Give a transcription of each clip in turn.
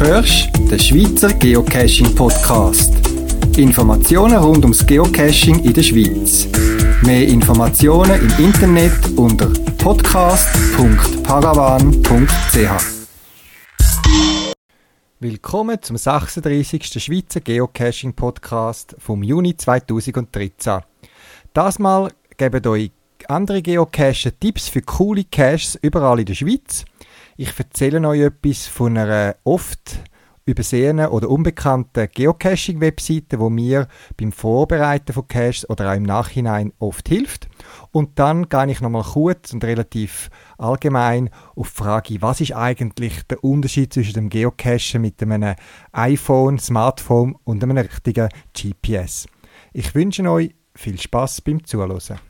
hörst den Schweizer Geocaching Podcast. Informationen rund ums Geocaching in der Schweiz. Mehr Informationen im Internet unter podcast.paravan.ch. Willkommen zum 36. Schweizer Geocaching Podcast vom Juni 2013. Das Mal geben euch andere Geocacher Tipps für coole Caches überall in der Schweiz. Ich erzähle euch etwas von einer oft übersehenen oder unbekannten Geocaching-Webseite, wo mir beim Vorbereiten von Caches oder auch im Nachhinein oft hilft. Und dann gehe ich nochmal kurz und relativ allgemein auf die Frage, was ist eigentlich der Unterschied zwischen dem Geocachen mit einem iPhone, Smartphone und einem richtigen GPS. Ich wünsche euch viel Spaß beim Zuhören.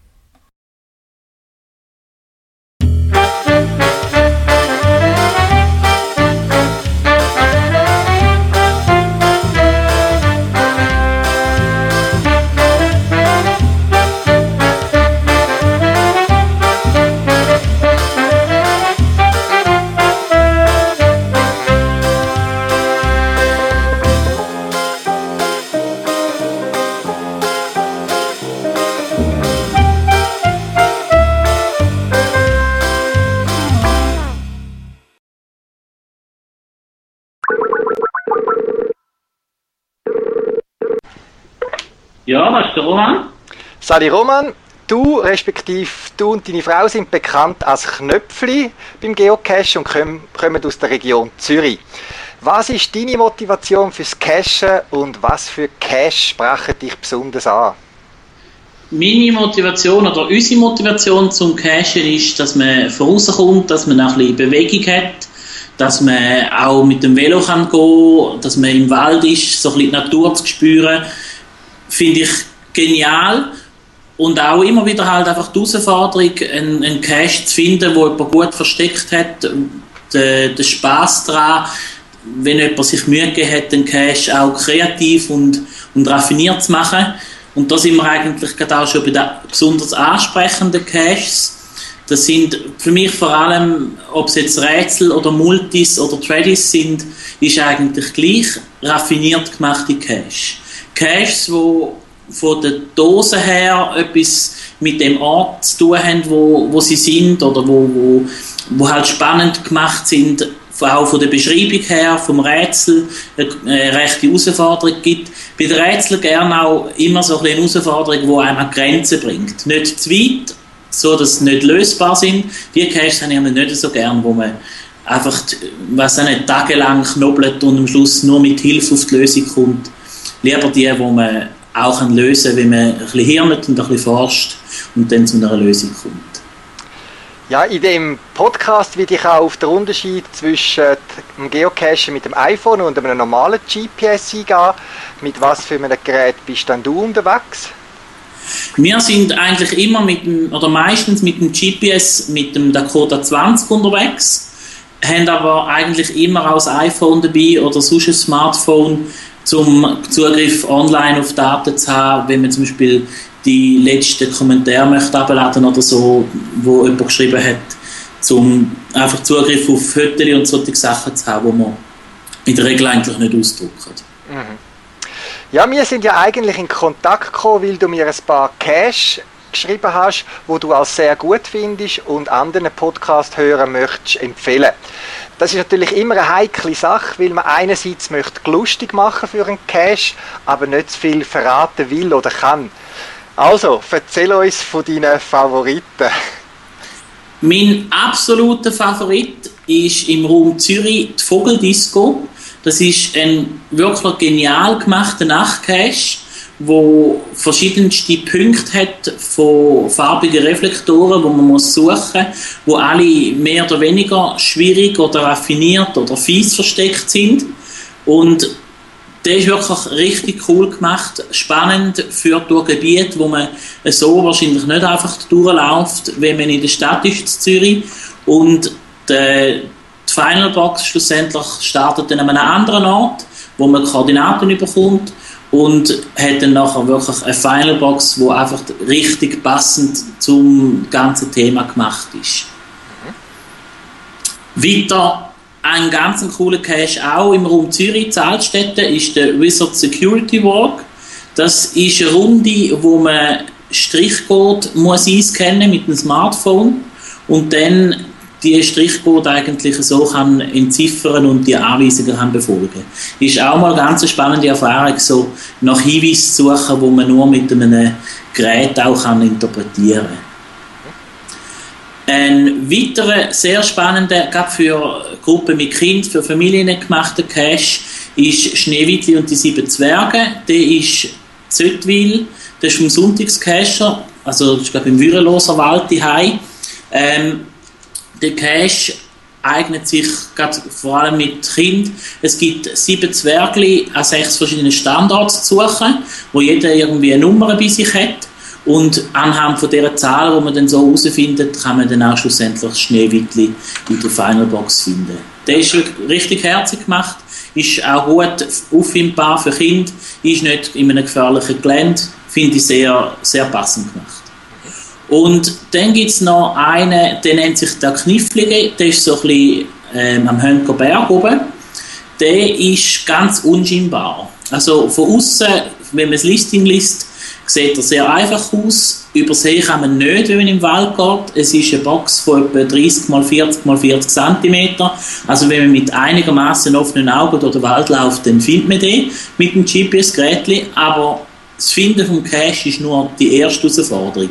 Ja, das ist der Roman. Sali Roman, du respektive du und deine Frau sind bekannt als Knöpfli beim Geocache und kommen aus der Region Zürich. Was ist deine Motivation fürs Cachen und was für Cache sprachen dich besonders an? Meine Motivation oder unsere Motivation zum Cachen ist, dass man vorauskommt, dass man auch ein bisschen Bewegung hat, dass man auch mit dem Velo kann gehen dass man im Wald ist, so ein bisschen die Natur zu spüren finde ich genial und auch immer wieder halt einfach die Herausforderung, einen, einen Cache zu finden, wo jemand gut versteckt hat, der, der Spaß daran, wenn jemand sich Mühe gegeben hat, den Cache auch kreativ und, und raffiniert zu machen. Und da sind wir eigentlich gerade auch schon bei den besonders ansprechenden Caches. Das sind für mich vor allem, ob es jetzt Rätsel oder Multis oder Tradis sind, ist eigentlich gleich raffiniert gemachte Cache. Caches, die von der Dose her etwas mit dem Ort zu tun haben, wo, wo sie sind oder wo, wo, wo halt spannend gemacht sind, auch von der Beschreibung her, vom Rätsel, eine rechte Herausforderung gibt. Bei den Rätseln gerne auch immer so eine Herausforderung, die einem an Grenzen bringt. Nicht zu weit, so dass sie nicht lösbar sind. Die Caches habe ich nicht so gern, wo man einfach, was nicht, tagelang knobelt und am Schluss nur mit Hilfe auf die Lösung kommt lieber die, die man auch lösen kann, wenn man ein bisschen hirnet und ein bisschen forscht und dann zu einer Lösung kommt. Ja, in dem Podcast will ich auch auf den Unterschied zwischen dem Geocachen mit dem iPhone und einem normalen GPS eingehen. Mit was für einem Gerät bist dann du unterwegs? Wir sind eigentlich immer mit dem, oder meistens mit dem GPS, mit dem Dakota 20 unterwegs, haben aber eigentlich immer auch das iPhone dabei oder sonst ein Smartphone, zum Zugriff online auf Daten zu haben, wenn man zum Beispiel die letzten Kommentare möchte abladen oder so, wo jemand geschrieben hat, um einfach Zugriff auf Fotos und solche Sachen zu haben, die man in der Regel eigentlich nicht ausdrucken. Mhm. Ja, wir sind ja eigentlich in Kontakt gekommen, weil du mir ein paar Cash geschrieben hast, wo du als sehr gut findest und anderen Podcast-Hörern möchtest empfehlen. Das ist natürlich immer eine heikle Sache, weil man einerseits möchte lustig machen für einen Cash, aber nicht zu viel verraten will oder kann. Also, erzähl uns von deinen Favoriten. Mein absoluter Favorit ist im Raum Zürich die Vogeldisco. Das ist ein wirklich genial gemachter Nachtcache wo verschiedenste Punkte hat von farbigen Reflektoren, wo man muss suchen, wo alle mehr oder weniger schwierig oder raffiniert oder fies versteckt sind und der ist wirklich richtig cool gemacht, spannend, führt durch Gebiete, wo man so wahrscheinlich nicht einfach durchläuft, wenn man in der Stadt ist, in Zürich. Und die, Final Box schlussendlich startet dann an einem anderen Ort, wo man Koordinaten bekommt und hat dann nachher wirklich eine Final Box, wo einfach richtig passend zum ganzen Thema gemacht ist. Mhm. Weiter ein ganz cooler Cache auch im Raum Zürich, Zahlstätte, ist der Wizard Security Walk. Das ist eine Runde, wo man Strichcode muss einscannen mit dem Smartphone und dann die Strichcode eigentlich so kann entziffern und die Anweisungen kann befolgen. Ist auch mal eine ganz spannende Erfahrung, so nach Hinweisen zu suchen, wo man nur mit einem Gerät auch kann interpretieren. Ein weiterer sehr spannender, gerade für Gruppen mit Kind, für Familien gemachter Cache, ist Schneewittli und die sieben Zwerge. Der ist Zöttwil, das ist vom Sonntagscacher, also ich glaube im Würeloser Wald daheim. Ähm, der Cache eignet sich vor allem mit Kind. Es gibt sieben Zwergli an sechs verschiedenen Standorten zu suchen, wo jeder irgendwie eine Nummer bei sich hat. Und anhand von dieser Zahlen, die man dann so herausfindet, kann man dann auch schlussendlich das Schneewittli in der Final Box finden. Der ist richtig herzig gemacht, ist auch gut auffindbar für Kinder, ist nicht in einem gefährlichen Gelände, finde ich sehr, sehr passend gemacht. Und dann gibt es noch einen, der nennt sich der Knifflige, der ist so ein bisschen ähm, am Hönker Berg oben. Der ist ganz unscheinbar. Also von außen, wenn man das Listing liest, sieht er sehr einfach aus. Übersehen kann man nicht, wenn man im Wald geht. Es ist eine Box von etwa 30 x 40 x 40 cm. Also wenn man mit einigermaßen offenen Augen durch den Wald läuft, dann findet man den mit dem GPS-Gerät. Aber das Finden vom Cache ist nur die erste Herausforderung.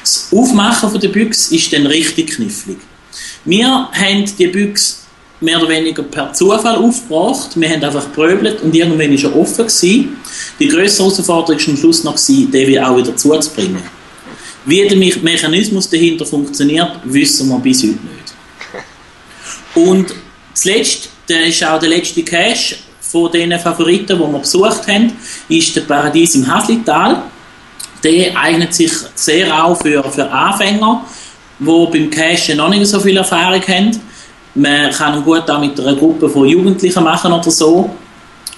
Das Aufmachen der Büchse ist dann richtig knifflig. Wir haben die Büchse mehr oder weniger per Zufall aufgebracht. Wir haben einfach gepröbelt und irgendwann war er offen. Gewesen. Die größere Herausforderung war am Schluss noch, den auch wieder zuzubringen. Wie der Mechanismus dahinter funktioniert, wissen wir bis heute nicht. Und zuletzt, der ist auch der letzte Cache von den Favoriten, die wir besucht haben, ist der Paradies im Haslital. Der eignet sich sehr auch für, für Anfänger, die beim Cachen noch nicht so viel Erfahrung haben. Man kann ihn gut auch mit einer Gruppe von Jugendlichen machen oder so.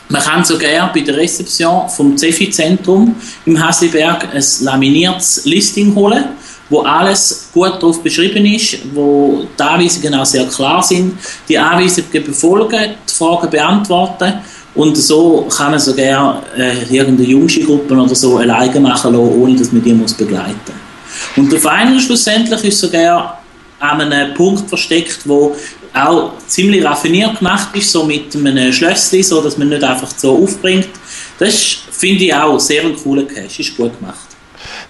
Man kann sogar bei der Rezeption vom Cefi-Zentrum im Hasliberg ein laminiertes Listing holen, wo alles gut darauf beschrieben ist, wo die Anweisungen auch sehr klar sind, die Anweisungen befolgen, die Fragen beantworten und so kann man sogar äh, irgendeine jüngste Gruppe oder so alleine machen lassen, ohne dass man die muss begleiten muss. Und der Final schlussendlich ist sogar an einem Punkt versteckt, wo auch ziemlich raffiniert gemacht ist, so mit einem Schlösschen, so dass man nicht einfach so aufbringt. Das finde ich auch sehr ein cooler Cache, ist gut gemacht.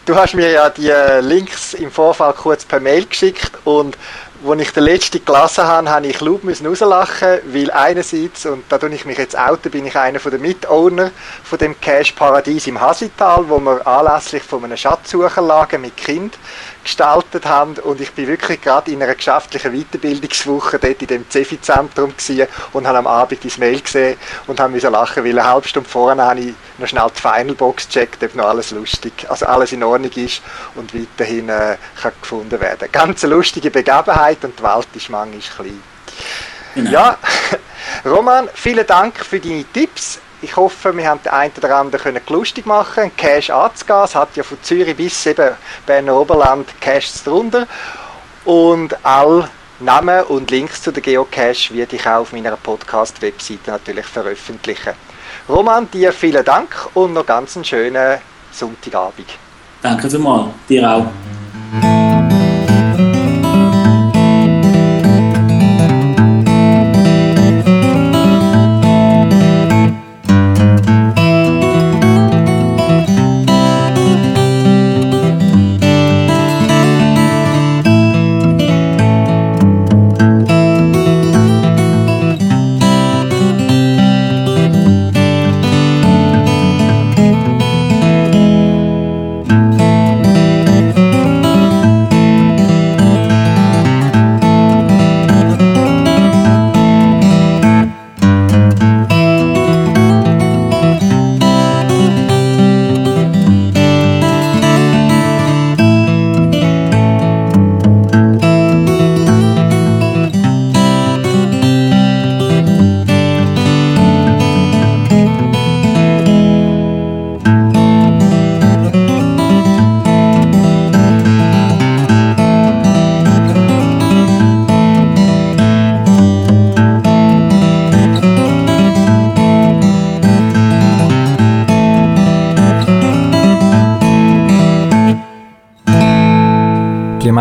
Du hast mir ja die äh, Links im Vorfall kurz per Mail geschickt und als ich den letzten gelesen habe, habe ich laut rauslachen, weil einerseits, und da tue ich mich jetzt outen, bin ich einer der Mitowner von dem Cache Paradies im Hasital, wo wir anlässlich von einem Schatzsucherlager mit Kind gestaltet haben und ich bin wirklich gerade in einer geschäftlichen Weiterbildungswoche dort in dem Cefi-Zentrum und habe am Abend das Mail gesehen und habe mich lachen, weil eine halbe Stunde vorher habe ich noch schnell die Finalbox gecheckt, ob noch alles lustig, also alles in Ordnung ist und weiterhin äh, kann gefunden werden. Ganz eine lustige Begebenheit und die Welt ist manchmal klein. Genau. Ja, Roman, vielen Dank für deine Tipps. Ich hoffe, wir haben den einen oder anderen lustig machen einen Cache anzugehen. Es hat ja von Zürich bis eben Berner Oberland Caches drunter. Und all Namen und Links zu der Geocache werde ich auch auf meiner Podcast-Webseite natürlich veröffentlichen. Roman, dir vielen Dank und noch ganz einen schönen Sonntagabend. Danke vielmals, dir auch.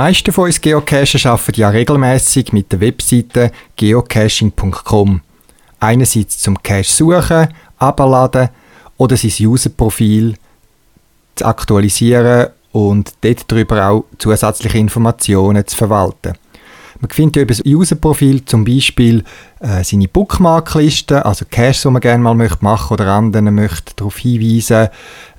Meisten von uns Geocacher arbeiten ja regelmäßig mit der Webseite geocaching.com. Einerseits zum Cache suchen, abladen oder sein Userprofil zu aktualisieren und dort darüber auch zusätzliche Informationen zu verwalten. Man findet über das Userprofil zum Beispiel äh, seine Bookmarkliste, also Caches, die man gerne mal möchte machen oder anderen möchte darauf hinweisen,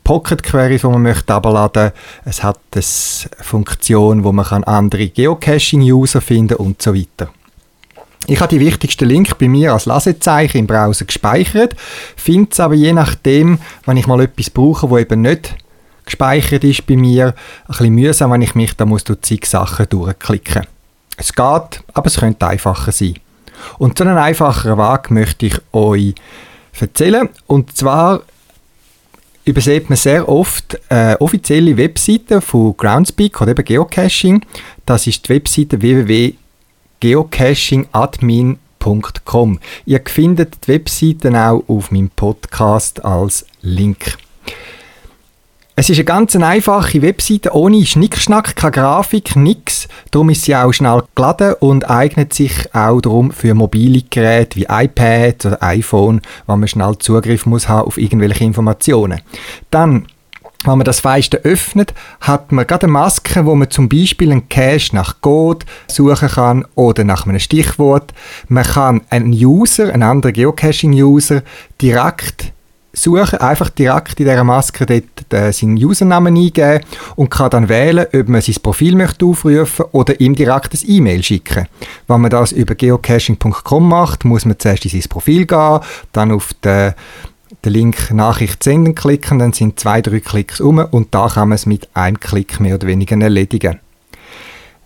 Pocket Queries, die man möchte abladen. Es hat eine Funktion, wo man kann andere Geocaching-User finden und so weiter. Ich habe die wichtigsten Links bei mir als Lasezeichen im Browser gespeichert, finde es aber je nachdem, wenn ich mal etwas brauche, wo eben nicht gespeichert ist bei mir, ein bisschen mühsam, wenn ich mich da muss durch zig Sachen durchklicken. Es geht, aber es könnte einfacher sein. Und so einen einfacheren Weg möchte ich euch erzählen. Und zwar übersieht man sehr oft äh, offizielle Webseiten von Groundspeak oder eben Geocaching. Das ist die Webseite www.geocachingadmin.com. Ihr findet die Webseiten auch auf meinem Podcast als Link. Es ist eine ganz einfache Webseite ohne Schnickschnack, keine Grafik, nichts. Darum ist sie auch schnell geladen und eignet sich auch darum für mobile Geräte wie iPad oder iPhone, wo man schnell Zugriff muss haben auf irgendwelche Informationen. Dann wenn man das Feiste öffnet, hat man gerade eine Maske, wo man zum Beispiel einen Cache nach Code suchen kann oder nach einem Stichwort. Man kann einen User, einen anderen Geocaching-User, direkt suchen, einfach direkt in dieser Maske dort äh, seinen Usernamen eingeben und kann dann wählen, ob man sein Profil möchte aufrufen oder ihm direkt ein E-Mail schicken. Wenn man das über geocaching.com macht, muss man zuerst in sein Profil gehen, dann auf den, den Link Nachricht senden klicken, dann sind zwei, drei Klicks um und da kann man es mit einem Klick mehr oder weniger erledigen.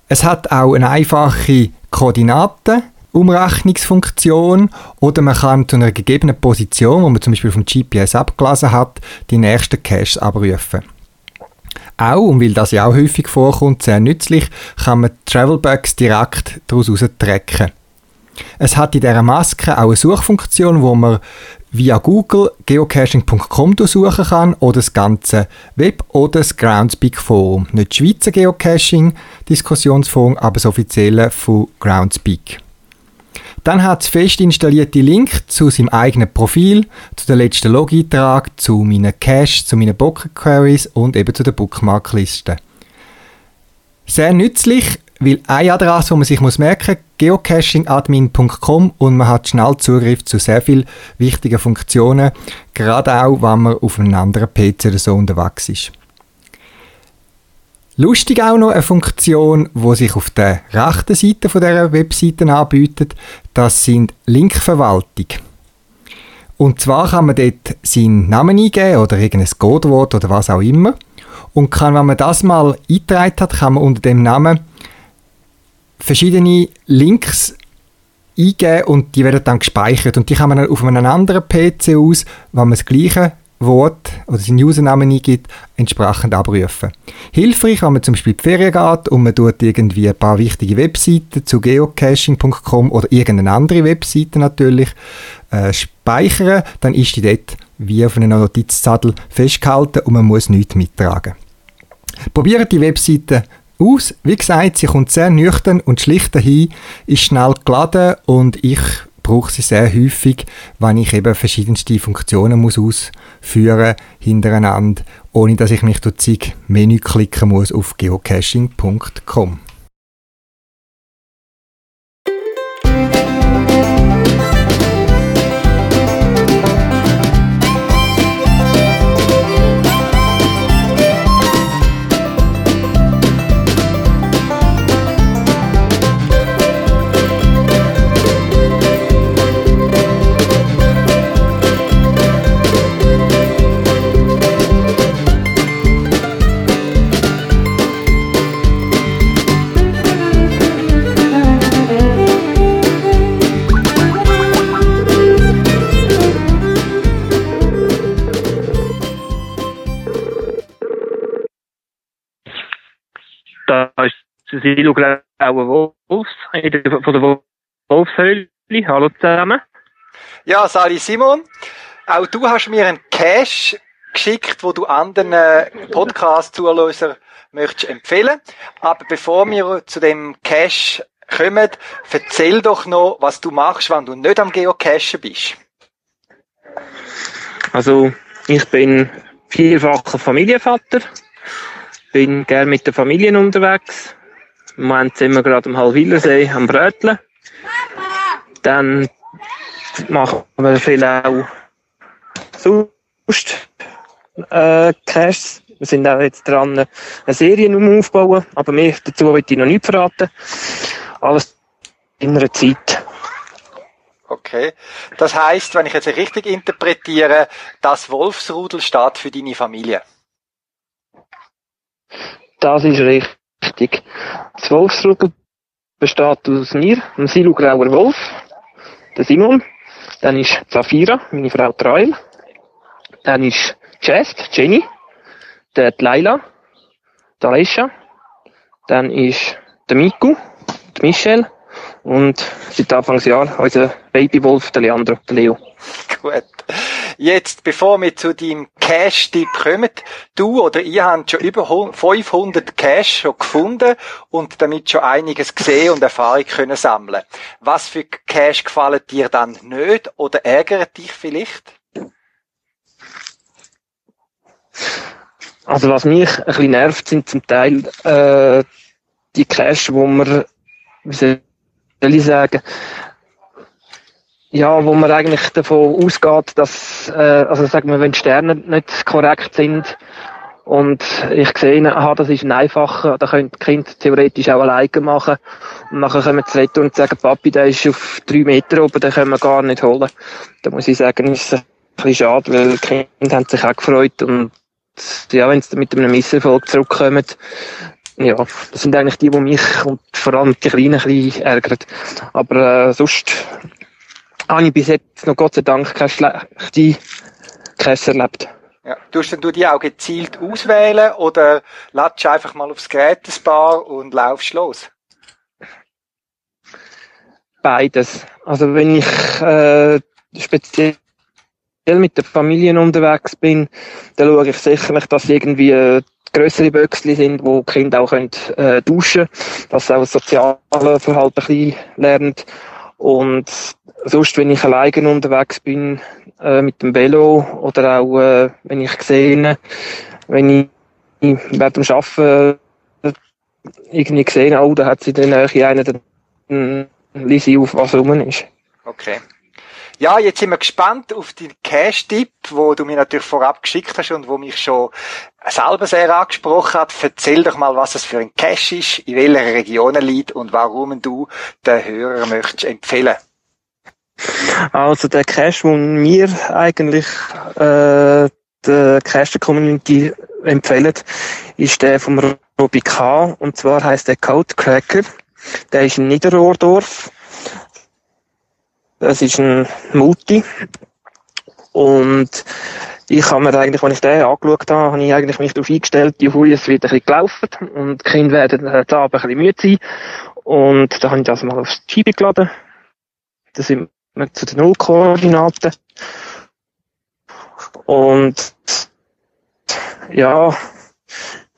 Es hat auch eine einfache Koordinate, Umrechnungsfunktion oder man kann zu einer gegebenen Position, wo man zum Beispiel vom GPS abgelesen hat, die nächsten Caches abrufen. Auch, und weil das ja auch häufig vorkommt, sehr nützlich, kann man Travelbugs direkt daraus tracken. Es hat in dieser Maske auch eine Suchfunktion, wo man via Google geocaching.com suchen kann oder das ganze Web oder das Groundspeak Forum. Nicht das Schweizer Geocaching-Diskussionsforum, aber das offizielle von Groundspeak. Dann hat es fest installierte Link zu seinem eigenen Profil, zu der letzten Log-Eintrag, zu meinen Cache, zu meinen Pocket Queries und eben zu der Bookmarkliste. Sehr nützlich, weil eine Adresse, die man sich merken muss, geocachingadmin.com und man hat schnell Zugriff zu sehr vielen wichtigen Funktionen, gerade auch, wenn man auf einem anderen PC oder so unterwegs ist. Lustig auch noch eine Funktion, die sich auf der rechten Seite der Webseite anbietet. Das sind Linkverwaltung. Und zwar kann man dort seinen Namen eingeben oder irgendein Codewort oder was auch immer. Und kann, wenn man das mal eingetragen hat, kann man unter dem Namen verschiedene Links eingeben und die werden dann gespeichert. Und die kann man dann auf einem anderen PC aus, wenn man das gleiche Wort oder seinen Usernamen eingibt, entsprechend abrufen. Hilfreich, wenn man zum Beispiel die Ferien geht und man tut irgendwie ein paar wichtige Webseiten zu geocaching.com oder irgendeine andere Webseite natürlich äh, speichern, dann ist die dort wie auf einem Notizzettel festgehalten und man muss nichts mittragen. Probiert die Webseite aus. Wie gesagt, sie kommt sehr nüchtern und schlicht dahin, ist schnell geladen und ich brauche sie sehr häufig, wenn ich eben verschiedenste Funktionen muss ausführen hintereinander, ohne dass ich mich durch zig Menü klicken muss auf geocaching.com. Silo Glauben Wolfs, von der Wolfshöhle. Hallo zusammen. Ja, Sali Simon, auch du hast mir einen Cache geschickt, wo du anderen äh, Podcast-Zuhörern möchtest empfehlen. Aber bevor wir zu dem Cache kommen, erzähl doch noch, was du machst, wenn du nicht am Geocachen bist. Also, ich bin vierfacher Familienvater, bin gern mit der Familie unterwegs. Im Moment sind wir gerade am Halwilersee am Bröteln. Dann machen wir viel auch sonst äh, Caches. Wir sind auch jetzt dran, eine Serie aufbauen, aber mehr dazu will ich noch nicht verraten. Alles in einer Zeit. Okay. Das heißt, wenn ich jetzt richtig interpretiere, das Wolfsrudel steht für deine Familie. Das ist richtig. Das Wolfsrudel besteht aus mir, einem Silugrauer Wolf, der Simon, dann ist Zafira, meine Frau Trail, dann ist Chest, Jenny, der Laila, der Alessia, dann ist der Miku, der Michelle und seit Anfangsjahr unser Babywolf, der Leandro, der Leo. Gut. Jetzt, bevor wir zu deinem Cache-Tipp kommen, du oder ihr habt schon über 500 Cache schon gefunden und damit schon einiges gesehen und Erfahrung können sammeln. Was für Cache gefallen dir dann nicht oder ärgert dich vielleicht? Also was mich ein bisschen nervt, sind zum Teil äh, die Cache, wo man, wie soll ich sagen, ja, wo man eigentlich davon ausgeht, dass, äh, also sagen wir, wenn die Sterne nicht korrekt sind und ich sehe, aha, das ist ein einfacher, da können die Kinder theoretisch auch alleine machen und nachher kommen sie retour und sagen, Papi, der ist auf drei Meter oben, den können wir gar nicht holen. Da muss ich sagen, ist ein bisschen schade, weil die Kinder haben sich auch gefreut und ja, wenn sie mit einem Misserfolg zurückkommen, ja, das sind eigentlich die, die mich und vor allem die Kleinen ein bisschen ärgern. Aber äh, sonst habe ich bis jetzt noch Gott sei Dank keine schlechte Käse erlebt. Ja. Tust du die auch gezielt auswählen oder latsch einfach mal aufs Gerätesbar und laufst los? Beides. Also wenn ich äh, speziell mit der Familie unterwegs bin, dann schaue ich sicherlich, dass irgendwie äh, größere Böckchen sind, wo die Kinder auch können, äh, duschen können, dass sie auch das soziale Verhalten ein bisschen lernen. Und sonst, wenn ich alleine unterwegs bin, äh, mit dem Velo oder auch, äh, wenn ich sehe, wenn ich während dem Arbeiten irgendwie gesehen oh, da hat sie in der Nähe dann lese ich auf, was rum ist. Okay. Ja, jetzt sind wir gespannt auf den Cash-Tipp, wo du mir natürlich vorab geschickt hast und wo mich schon selber sehr angesprochen hat. Erzähl doch mal, was es für ein Cash ist, in welcher Region er liegt und warum du den Hörer möchtest empfehlen. Also der Cache, den wir eigentlich äh, der Cache Community empfehlen, ist der vom Robi K. Und zwar heißt der Code Cracker. Der ist in Niederrohrdorf es ist ein Multi. Und ich habe mir eigentlich, wenn ich den angeschaut habe, habe ich eigentlich mich darauf eingestellt, juhu, es wird ein bisschen gelaufen und die Kinder werden heute Abend ein bisschen müde sein. Und da habe ich das mal aufs Schiebe geladen. Da sind wir zu den Nullkoordinaten. Und ja,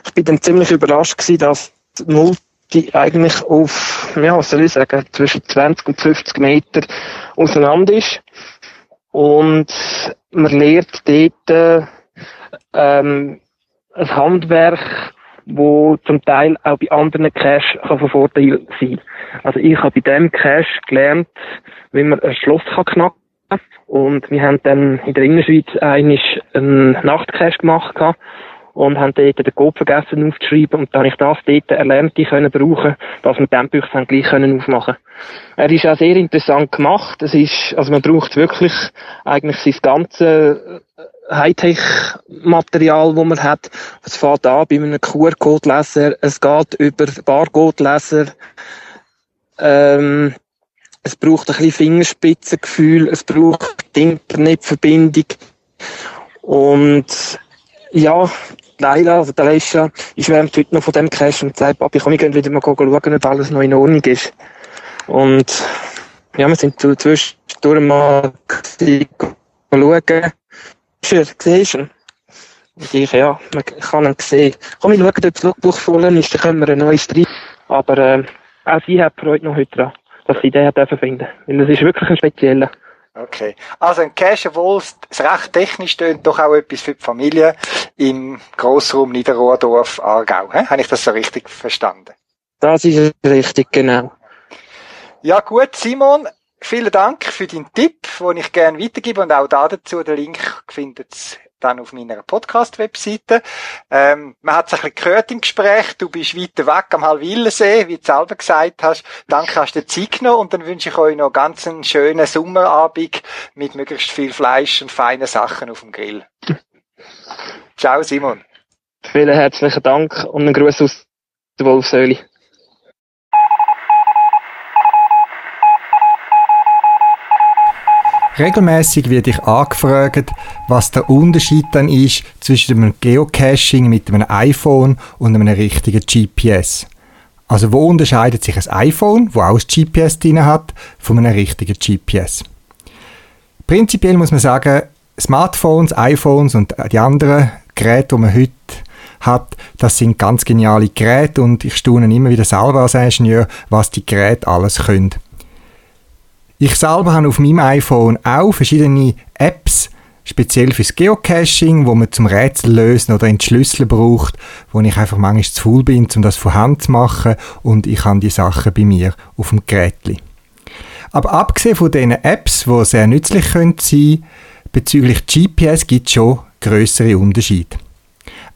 ich bin dann ziemlich überrascht gewesen, dass die Multi eigentlich auf, ja, soll ich sagen, zwischen 20 und 50 Meter auseinander ist. Und man lernt dort ähm, ein Handwerk, wo zum Teil auch bei anderen Cash kann von Vorteil sein. Also ich habe bei dem Cash gelernt, wie man ein Schloss kann knacken und wir haben dann in der Innerschweiz einen Nachtcash gemacht und haben dort den Code vergessen aufzuschreiben und dann habe ich das dort erlernt, die können brauchen, dass wir den Büchse dann gleich können aufmachen. Er ist auch sehr interessant gemacht. Es ist, also man braucht wirklich eigentlich sein ganze äh, Hightech-Material, wo man hat. Es fängt an bei einem QR-Code-Leser, es geht über Barcode-Leser, ähm, es braucht ein bisschen Fingerspitzengefühl, es braucht die Internetverbindung und ja, Leila, also der Leisha, ich schwärmt heute noch von dem Cash und sagt, Papi, komm, ich gehe wieder mal schauen, ob alles noch in Ordnung ist. Und ja, wir sind zwischendurch mal schauen. Schön, siehst du? Ich, ja, man kann ihn sehen. Komm, ich schaue, ob das Logbuch voll ist, dann können wir ein neues drin. Aber äh, auch sie hat Freude noch heute dran, dass sie den dürfen finden. Weil es ist wirklich ein spezieller. Okay. Also ein es recht technisch tönt, doch auch etwas für die Familie im Grossraum Niederrohrdorf, Aargau. He? Habe ich das so richtig verstanden? Das ist richtig, genau. Ja gut, Simon, vielen Dank für deinen Tipp, den ich gerne weitergebe und auch da dazu, den Link findet dann auf meiner Podcast-Webseite. Ähm, man hat es ein bisschen gehört im Gespräch, du bist weiter weg am Halwillensee, wie du selber gesagt hast. Danke, hast du dir Zeit genommen und dann wünsche ich euch noch ganz einen schönen Sommerabend mit möglichst viel Fleisch und feinen Sachen auf dem Grill. Ciao, Simon. Vielen herzlichen Dank und einen Gruß aus der Wolfsöli. Regelmäßig werde ich angefragt, was der Unterschied dann ist zwischen einem Geocaching mit einem iPhone und einem richtigen GPS. Also wo unterscheidet sich ein iPhone, wo auch ein GPS drin hat, von einem richtigen GPS? Prinzipiell muss man sagen, Smartphones, iPhones und die anderen Geräte, die man heute hat, das sind ganz geniale Geräte und ich staune immer wieder selber als Ingenieur, was die Geräte alles können. Ich selber habe auf meinem iPhone auch verschiedene Apps, speziell fürs Geocaching, wo man zum Rätsel lösen oder entschlüsseln braucht, wo ich einfach manchmal zu faul bin, um das von Hand zu machen und ich habe die Sachen bei mir auf dem Gerät. Aber abgesehen von diesen Apps, die sehr nützlich sein können, bezüglich GPS gibt es schon größere Unterschiede.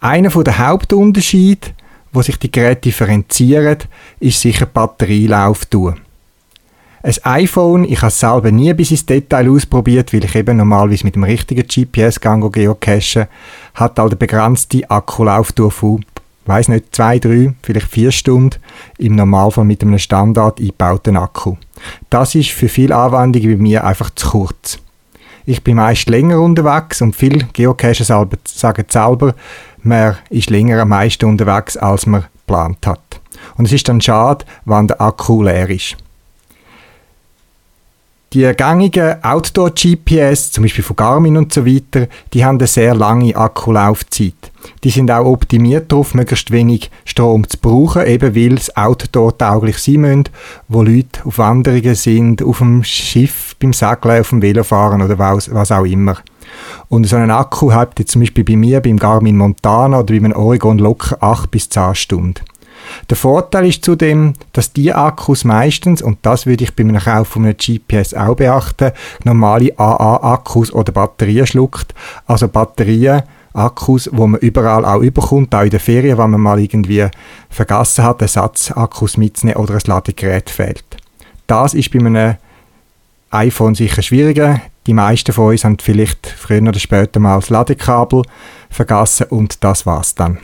Einer der Hauptunterschiede, wo sich die Geräte differenzieren, ist sicher die Batterielauftour. Ein iPhone, ich habe es selber nie bis ins Detail ausprobiert, weil ich eben normalerweise mit dem richtigen GPS gehe geocachen, hat halt eine begrenzte Akkulauftour von, weiß nicht, zwei, drei, vielleicht vier Stunden, im Normalfall mit einem Standard eingebauten Akku. Das ist für viele Anwendungen bei mir einfach zu kurz. Ich bin meist länger unterwegs und viele Geocacher sagen selber, man ist länger am meisten unterwegs, als man geplant hat. Und es ist dann schade, wenn der Akku leer ist. Die gängigen Outdoor-GPS, zum Beispiel von Garmin und so weiter, die haben eine sehr lange Akkulaufzeit. Die sind auch optimiert darauf, möglichst wenig Strom zu brauchen, eben weil es outdoor-tauglich sein müssen, wo Leute auf Wanderungen sind, auf dem Schiff, beim Segeln, auf dem Velofahren oder was, was auch immer. Und so einen Akku habt ihr zum Beispiel bei mir, beim Garmin Montana oder beim Oregon locker 8 bis 10 Stunden. Der Vorteil ist zudem, dass die Akkus meistens, und das würde ich bei einem Kauf von einem GPS auch beachten, normale AA-Akkus oder Batterien schluckt. Also Batterien, Akkus, wo man überall auch überkommt, auch in der Ferien, wenn man mal irgendwie vergessen hat, Ersatzakkus mitzunehmen oder ein Ladegerät fehlt. Das ist bei einem iPhone sicher schwieriger. Die meisten von uns haben vielleicht früher oder später mal das Ladekabel vergessen und das war's dann.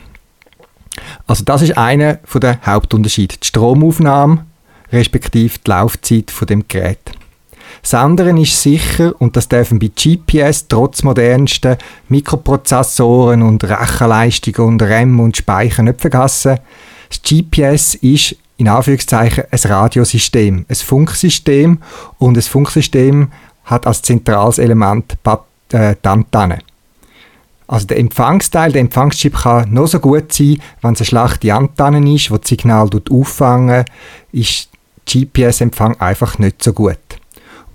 Also das ist einer der Hauptunterschiede. Die Stromaufnahme respektive die Laufzeit von dem Gerät. Das andere ist sicher, und das dürfen bei GPS trotz modernsten Mikroprozessoren und Rechenleistungen und RAM und Speicher nicht vergessen, das GPS ist in Anführungszeichen ein Radiosystem, ein Funksystem und ein Funksystem hat als zentrales Element äh, die Antenne. Also der Empfangsteil, der Empfangschip kann noch so gut sein, wenn es eine schlechte Antenne ist, die das Signal auffangen, ist GPS-Empfang einfach nicht so gut.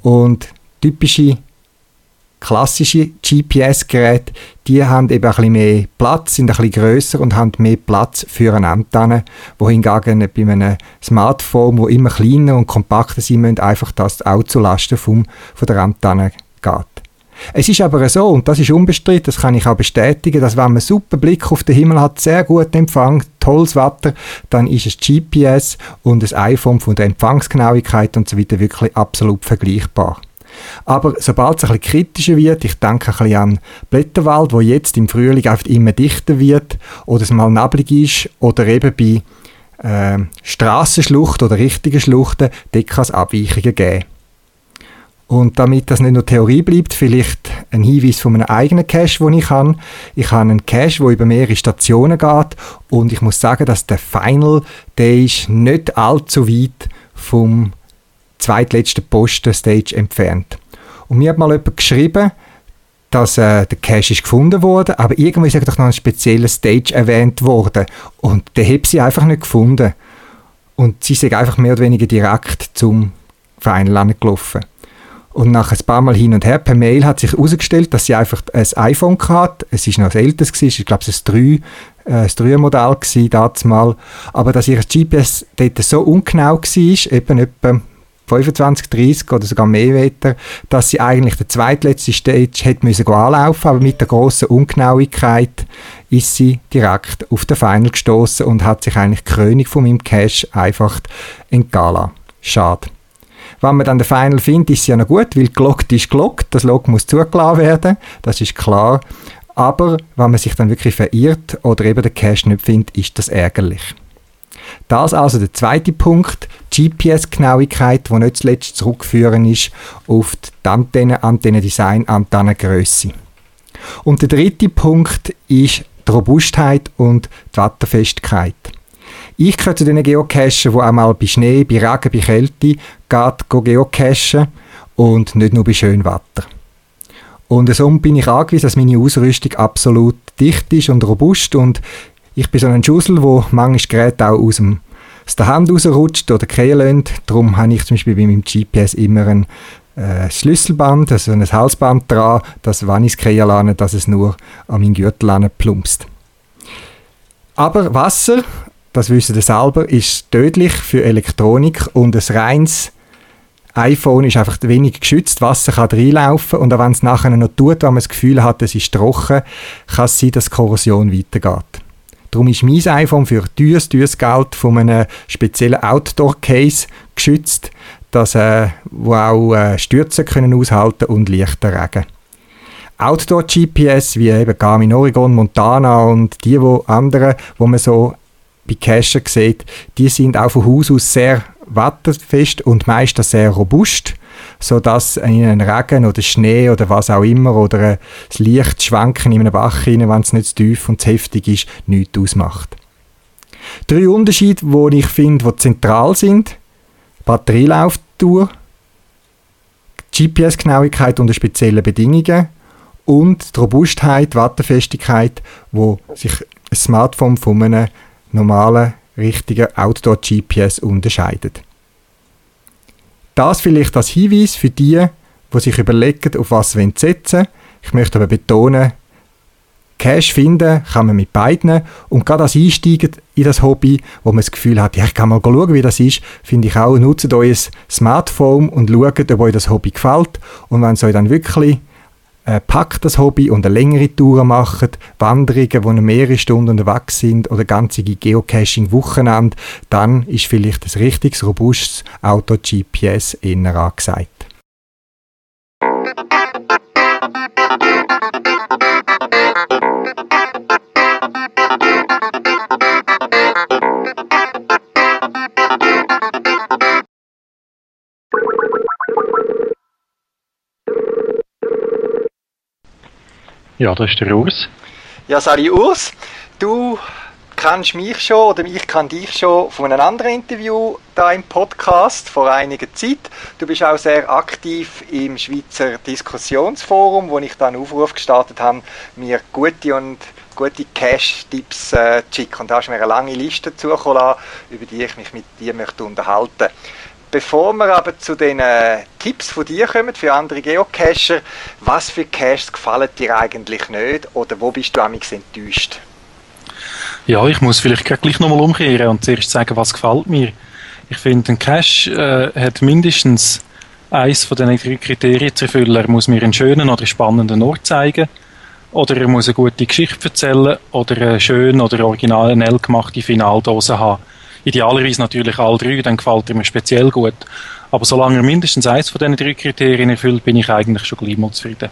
Und typische klassische GPS-Geräte, die haben eben ein bisschen mehr Platz, sind ein bisschen grösser und haben mehr Platz für eine Antenne, wohingegen bei einem Smartphone, wo immer kleiner und kompakter sein müssen, einfach das auch zulasten vom, von der Antenne geht. Es ist aber so, und das ist unbestritten, das kann ich auch bestätigen, dass wenn man einen super Blick auf den Himmel hat, sehr gut Empfang, tolles Wetter, dann ist es GPS und das iPhone von der Empfangsgenauigkeit und so weiter wirklich absolut vergleichbar. Aber sobald es ein bisschen kritischer wird, ich denke ein bisschen an Blätterwald, wo jetzt im Frühling einfach immer dichter wird, oder es mal neblig ist, oder eben bei äh, Strassenschluchten oder richtigen Schluchten, dort kann es Abweichungen geben. Und damit das nicht nur Theorie bleibt, vielleicht ein Hinweis von einem eigenen Cache, den ich habe. Ich habe einen Cache, der über mehrere Stationen geht und ich muss sagen, dass der Final, der ist nicht allzu weit vom zweitletzten Posten Stage entfernt. Und mir hat mal jemand geschrieben, dass äh, der Cache ist gefunden wurde, aber irgendwie ist doch noch ein spezieller Stage erwähnt worden und der hat sie einfach nicht gefunden. Und sie sind einfach mehr oder weniger direkt zum Verein gelaufen. Und nach ein paar Mal hin und her per Mail hat sich herausgestellt, dass sie einfach ein iPhone hatte. Es ist noch das älteste, ich glaube, es war ein 3, äh, 3er-Modell damals mal. Aber dass ihr GPS dort so ungenau war, eben etwa 25, 30 oder sogar mehr Meter, dass sie eigentlich der zweitletzte Stage hätte müssen anlaufen aber mit der grossen Ungenauigkeit ist sie direkt auf den Final gestoßen und hat sich eigentlich die Krönung von meinem Cache einfach entgehen Schade. Wenn man dann den Final findet, ist es ja noch gut, weil gelockt ist gelockt, das Log muss zugelassen werden, das ist klar. Aber wenn man sich dann wirklich verirrt oder eben den Cache nicht findet, ist das ärgerlich. Das also der zweite Punkt, GPS-Genauigkeit, die nicht zuletzt zurückführen ist auf die Antenne, Antennendesign, Antennengröße. Und der dritte Punkt ist die Robustheit und die Watterfestigkeit. Ich gehöre zu den Geocachen, die auch mal bei Schnee, bei Regen, bei Kälte geht, geocachen und nicht nur bei schönem Wetter. Und so bin ich angewiesen, dass meine Ausrüstung absolut dicht ist und robust und ich bin so ein Schussel, wo manches Gerät auch aus, dem, aus der Hand rausrutscht oder kriegen lässt. Darum habe ich zum Beispiel bei meinem GPS immer ein äh, Schlüsselband, also ein Halsband dran, dass wenn ich es kriegen lasse, dass es nur an meinen Gürtel plumpst. Aber Wasser das wissen Sie selber, ist tödlich für Elektronik und ein reines iPhone ist einfach wenig geschützt, Wasser kann reinlaufen und auch wenn es nachher noch tut, wenn man das Gefühl hat, es ist trocken, kann es sein, dass die Korrosion weitergeht. Darum ist mein iPhone für teures, teures Geld von einem speziellen Outdoor-Case geschützt, dass, äh, auch äh, Stürze können aushalten und leichter Regen. Outdoor-GPS wie eben Garmin Oregon, Montana und die wo anderen, wo man so bei Cacher sieht, die sind auch von Haus aus sehr wetterfest und meistens sehr robust, sodass in einem Regen oder Schnee oder was auch immer oder das Licht schwanken in einem Bach rein, wenn es nicht zu tief und zu heftig ist, nichts ausmacht. Drei Unterschiede, die ich finde, die zentral sind. Batterielauftour, GPS-Genauigkeit unter speziellen Bedingungen und die Robustheit, die Watterfestigkeit, wo sich ein Smartphone von einem normalen, richtigen Outdoor-GPS unterscheidet. Das vielleicht als Hinweis für die, die sich überlegen, auf was sie setzen wollen. Ich möchte aber betonen, Cash finden kann man mit beiden und gerade als Einsteiger in das Hobby, wo man das Gefühl hat, ja, ich kann mal schauen, wie das ist, finde ich auch, nutzt euer Smartphone und schaut, ob euch das Hobby gefällt und wenn es euch dann wirklich äh, packt das Hobby und eine längere Tour macht, Wanderungen, wo mehrere Stunden unterwegs sind oder ganze Geocaching-Wochenende, dann ist vielleicht ein richtiges, robustes Auto-GPS eher angesagt. Ja, das ist der Urs. Ja, Sali Urs, du kennst mich schon oder ich kann dich schon von einem anderen Interview da im Podcast vor einiger Zeit. Du bist auch sehr aktiv im Schweizer Diskussionsforum, wo ich dann einen Aufruf gestartet habe, mir gute und gute Cash-Tipps äh, zu schicken. Und da hast du mir eine lange Liste zugekommen, über die ich mich mit dir möchte unterhalten möchte. Bevor wir aber zu den äh, Tipps von dir kommen für andere Geocacher, was für Caches gefallen dir eigentlich nicht oder wo bist du amigs enttäuscht? Ja, ich muss vielleicht gleich nochmal umkehren und zuerst sagen, was gefällt mir. Ich finde, ein Cache äh, hat mindestens eins von diesen drei Kriterien zu erfüllen. Er muss mir einen schönen oder spannenden Ort zeigen, oder er muss eine gute Geschichte erzählen, oder eine schöne oder original gemachte Finaldose haben Idealerweise natürlich alle drei, dann gefällt er mir speziell gut. Aber solange er mindestens eins von diesen drei Kriterien erfüllt, bin ich eigentlich schon gleich mal zufrieden.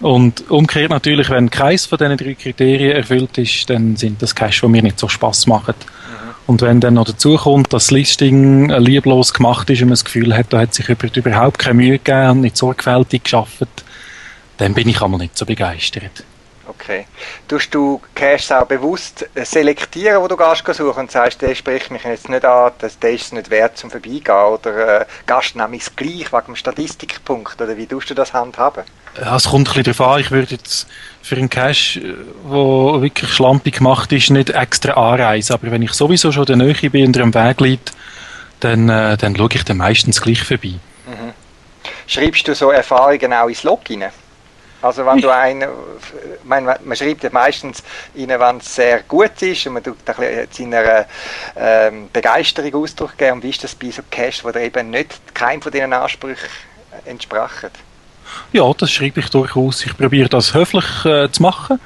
Und umgekehrt natürlich, wenn keins von diesen drei Kriterien erfüllt ist, dann sind das Cash, die mir nicht so Spaß machen. Mhm. Und wenn dann noch dazu kommt, dass das Listing lieblos gemacht ist und man das Gefühl hat, da hat sich jemand überhaupt keine Mühe gegeben und nicht sorgfältig geschafft, dann bin ich einmal nicht so begeistert. Okay. Tust du Caches auch bewusst selektieren, wo du gehst suchen und sagst, der spricht mich jetzt nicht an, das, der ist es nicht wert zum Vorbeigehen oder äh, gehst nämlich gleich wegen dem Statistikpunkt oder wie tust du das handhaben? Ja, es kommt ein bisschen darauf an. Ich würde jetzt für einen Cache, der wirklich schlampig gemacht ist, nicht extra anreisen. Aber wenn ich sowieso schon der Nähe bin und am Weg liegt, dann, äh, dann schaue ich dann meistens gleich vorbei. Mhm. Schreibst du so Erfahrungen auch ins Log rein? Also wenn du einen, mein, man schreibt ja meistens rein, wenn es sehr gut ist und man tut seiner ähm, Begeisterung Ausdruck geben. Und wie ist das bei so Cash, wo der eben nicht keinem von diesen Ansprüchen entsprachen? Ja, das schreibe ich durchaus. Ich probiere das höflich äh, zu machen,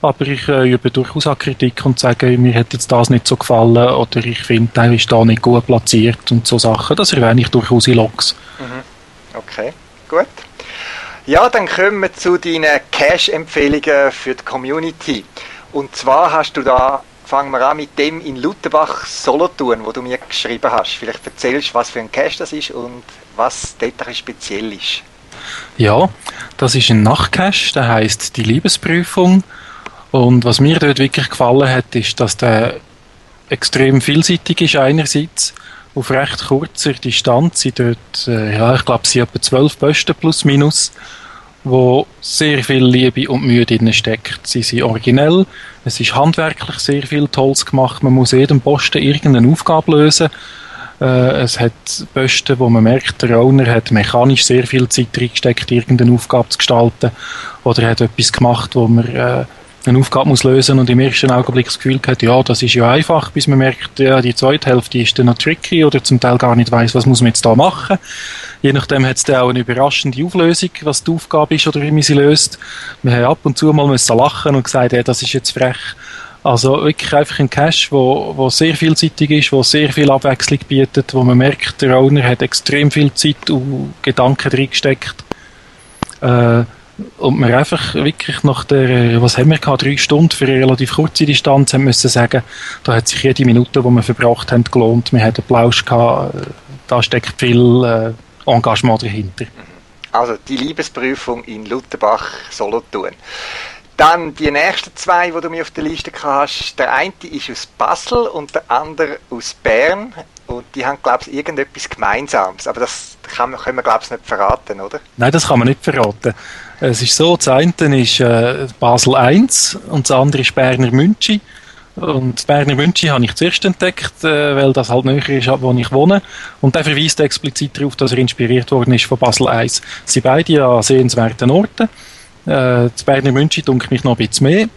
aber ich äh, übe durchaus auch Kritik und sage, mir hat jetzt das nicht so gefallen oder ich finde, der ist da nicht gut platziert und so Sachen. Das erwähne ich durchaus in Logs. Mhm. Okay, gut. Ja, dann kommen wir zu deinen Cash-Empfehlungen für die Community. Und zwar hast du da, fangen wir an mit dem in Lutherbach Solothurn, wo du mir geschrieben hast. Vielleicht erzählst du, was für ein Cash das ist und was dort speziell ist. Ja, das ist ein Nachtcache, der heißt die Liebesprüfung. Und was mir dort wirklich gefallen hat, ist, dass der extrem vielseitig ist einerseits auf recht kurzer Distanz sind dort, äh, ja, ich glaube, sie etwa zwölf Posten plus minus, wo sehr viel Liebe und Mühe drin steckt. Sie sind originell, es ist handwerklich sehr viel Tolles gemacht, man muss jedem Posten irgendeine Aufgabe lösen. Äh, es hat Posten, wo man merkt, der Owner hat mechanisch sehr viel Zeit reingesteckt, irgendeine Aufgabe zu gestalten. Oder er hat etwas gemacht, wo man äh, eine Aufgabe muss lösen und im ersten Augenblick das Gefühl hat, ja, das ist ja einfach, bis man merkt, ja, die zweite Hälfte ist dann noch tricky oder zum Teil gar nicht weiß, was muss man jetzt da machen. Je nachdem hat es dann auch eine überraschende Auflösung, was die Aufgabe ist oder wie man sie löst. Wir haben ab und zu mal müssen lachen und gesagt, ja, das ist jetzt frech. Also wirklich einfach ein Cache, wo, wo sehr vielseitig ist, wo sehr viel Abwechslung bietet, wo man merkt, der Owner hat extrem viel Zeit und Gedanken drin gesteckt. Äh, und wir einfach wirklich nach der, was haben wir gehabt, drei Stunden für eine relativ kurze Distanz, haben müssen sagen, da hat sich jede Minute, die wir verbracht haben, gelohnt. Wir hatten Plausch gehabt, da steckt viel äh, Engagement dahinter. Also die Liebesprüfung in Lutherbach, Solothurn. Dann die nächsten zwei, die du mir auf der Liste hast. Der eine ist aus Basel und der andere aus Bern. Und die haben, glaube ich, irgendetwas Gemeinsames. Aber das kann, können wir, glaube ich, nicht verraten, oder? Nein, das kann man nicht verraten. Es ist so, das eine ist äh, Basel 1 und das andere ist Berner Münchi. Und Berner Münchi habe ich zuerst entdeckt, äh, weil das halt näher ist, wo ich wohne. Und der verweist explizit darauf, dass er inspiriert worden ist von Basel 1. Sie sind beide an sehenswerten Orten. Äh, das Berner Münchi dunkelt mich noch ein bisschen mehr.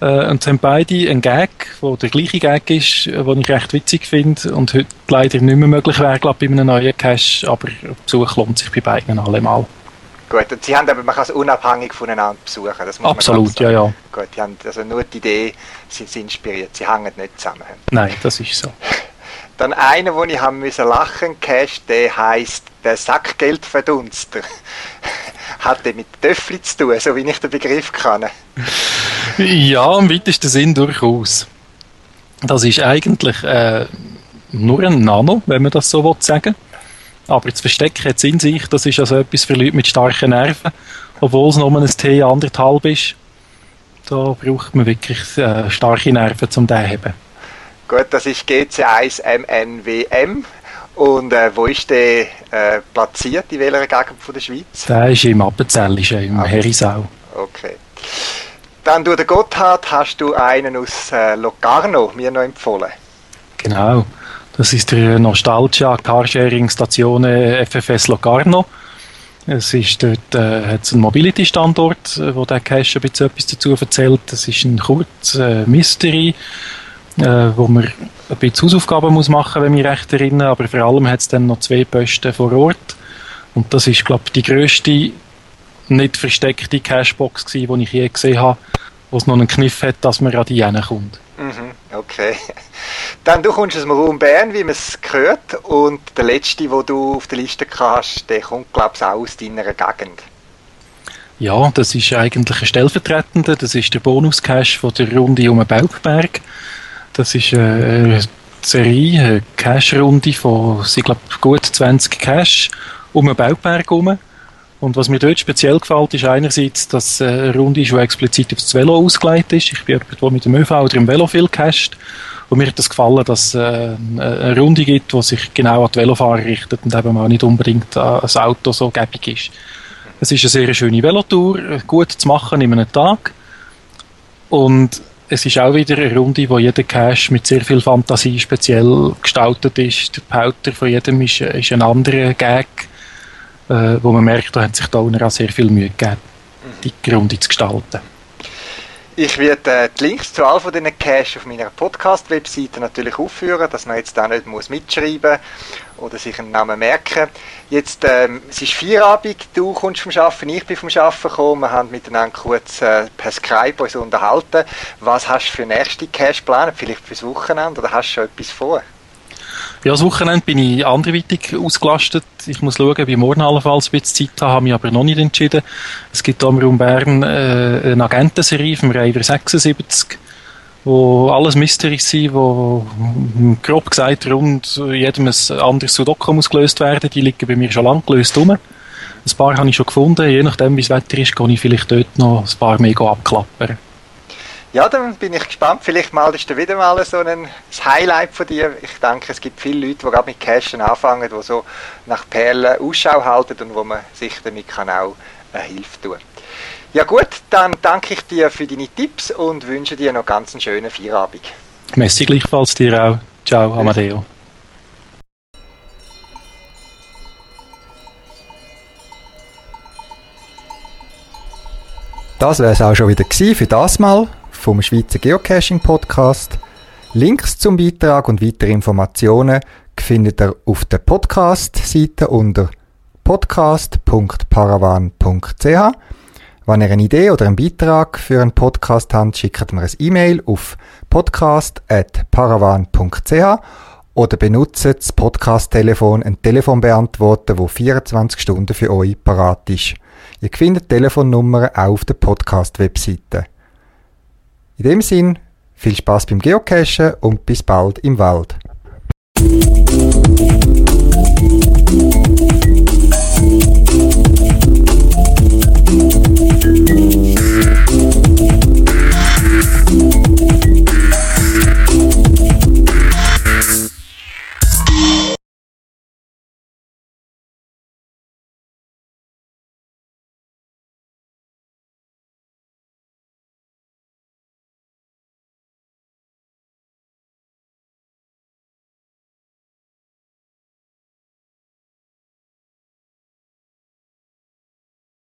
Äh, und haben beide einen Gag, der der gleiche Gag ist, äh, den ich recht witzig finde und heute leider nicht mehr möglich wäre, glaube bei einem neuen Cache, aber Besuch lohnt sich bei beiden allemal. Gut, und sie haben aber, man kann es unabhängig voneinander besuchen. Das muss Absolut, ja, ja. Gut, die haben also nur die Idee, sind sie inspiriert, sie hängen nicht zusammen. Nein, das ist so. Dann einer, wo ich haben müssen lachen, Cash, der heißt der Sackgeldverdunster. Hat der mit Töffli zu tun, so wie ich den Begriff kann. Ja, im weitesten Sinn durchaus. Das ist eigentlich äh, nur ein Nano, wenn man das so sagen will. Aber das Versteck hat es in sich, das ist also etwas für Leute mit starken Nerven, obwohl es nur ein T anderthalb ist. Da braucht man wirklich äh, starke Nerven, um den zu haben. Gut, das ist GC1MNWM. Und äh, wo ist der äh, platziert, in welcher Gegend von der Schweiz? Der ist im Appenzell, ist im okay. Herisau. Okay. Dann, du, der Gotthard, hast du einen aus äh, Locarno mir noch empfohlen. Genau. Das ist der Nostalgia Carsharing Station FFS Locarno. Es ist dort äh, hat's einen Mobility-Standort, äh, wo der Cache ein bisschen etwas dazu erzählt. Das ist ein kurz äh, Mystery, äh, wo man ein bisschen Hausaufgaben muss machen, wenn mich recht erinnere. Aber vor allem hat es dann noch zwei Posten vor Ort. Und das ist, glaube ich, die grösste nicht versteckte Cashbox gewesen, die ich je gesehen habe, wo es noch einen Kniff hat, dass man an die kommt. Okay. Dann du kommst aus dem Raum Bern, wie man es gehört, und der letzte, wo du auf der Liste hast, der kommt, glaube ich, auch aus deiner Gegend. Ja, das ist eigentlich ein Stellvertretender, das ist der Bonus-Cache von der Runde um den Baubberg. Das ist eine Serie, eine Cache-Runde von, ich glaube, gut 20 Cache um den Baubberg herum Und was mir dort speziell gefällt, ist einerseits, dass äh, eine Runde ist, die explizit aufs Velo ausgelegt ist. Ich bin jemand, der mit dem ÖV oder im Velo viel casht. Und mir hat das gefallen, dass es äh, eine Runde gibt, die sich genau an die Velofahrer richtet und eben auch nicht unbedingt an das Auto so gäbig ist. Es ist eine sehr schöne Velotour, gut zu machen in einem Tag. Und es ist auch wieder eine Runde, wo jeder Cache mit sehr viel Fantasie speziell gestaltet ist. Der Pauter von jedem ist, ist ein anderer Gag, äh, wo man merkt, da hat sich da auch sehr viel Mühe gegeben, die Runde zu gestalten. Ich werde äh, die Links zu all diesen Caches auf meiner Podcast-Webseite natürlich aufführen, dass man jetzt da nicht muss mitschreiben oder sich einen Namen merken. Jetzt, ähm, es ist Feierabend, du kommst vom Arbeiten, ich bin vom Arbeiten gekommen, wir haben miteinander kurz äh, per Skype uns unterhalten. Was hast du für nächste Cache geplant? Vielleicht fürs Wochenende oder hast du schon etwas vor? Ja, das Wochenende bin ich anderweitig ausgelastet. Ich muss schauen, ob ich morgen allenfalls ein bisschen Zeit habe, habe mich aber noch nicht entschieden. Es gibt da im Raum Bern äh, eine Agentenserie vom Rider 76, wo alles Mysteries sind, wo grob gesagt rund jedem ein anderes Sudoku muss gelöst werden. Die liegen bei mir schon lange gelöst rum. Ein paar habe ich schon gefunden. Je nachdem, wie das Wetter ist, kann ich vielleicht dort noch ein paar mehr abklappern. Ja, dann bin ich gespannt. Vielleicht malst du wieder mal so ein Highlight von dir. Ich denke, es gibt viele Leute, die gerade mit Cashen anfangen, die so nach Perlen Ausschau halten und wo man sich damit kann auch äh, Hilfe tun Ja gut, dann danke ich dir für deine Tipps und wünsche dir noch ganz einen schönen Feierabend. Messi gleichfalls dir auch. Ciao, Amadeo. Das wäre es auch schon wieder für das Mal vom Schweizer Geocaching Podcast. Links zum Beitrag und weitere Informationen findet ihr auf der Podcast-Seite unter podcast.paravan.ch. Wenn ihr eine Idee oder einen Beitrag für einen Podcast habt, schickt mir ein E-Mail auf podcast.paravan.ch oder benutzt das Podcast-Telefon, ein Telefonbeantworter, wo 24 Stunden für euch parat ist. Ihr findet Telefonnummern auch auf der Podcast-Webseite. In dem Sinn, viel Spaß beim Geocachen und bis bald im Wald.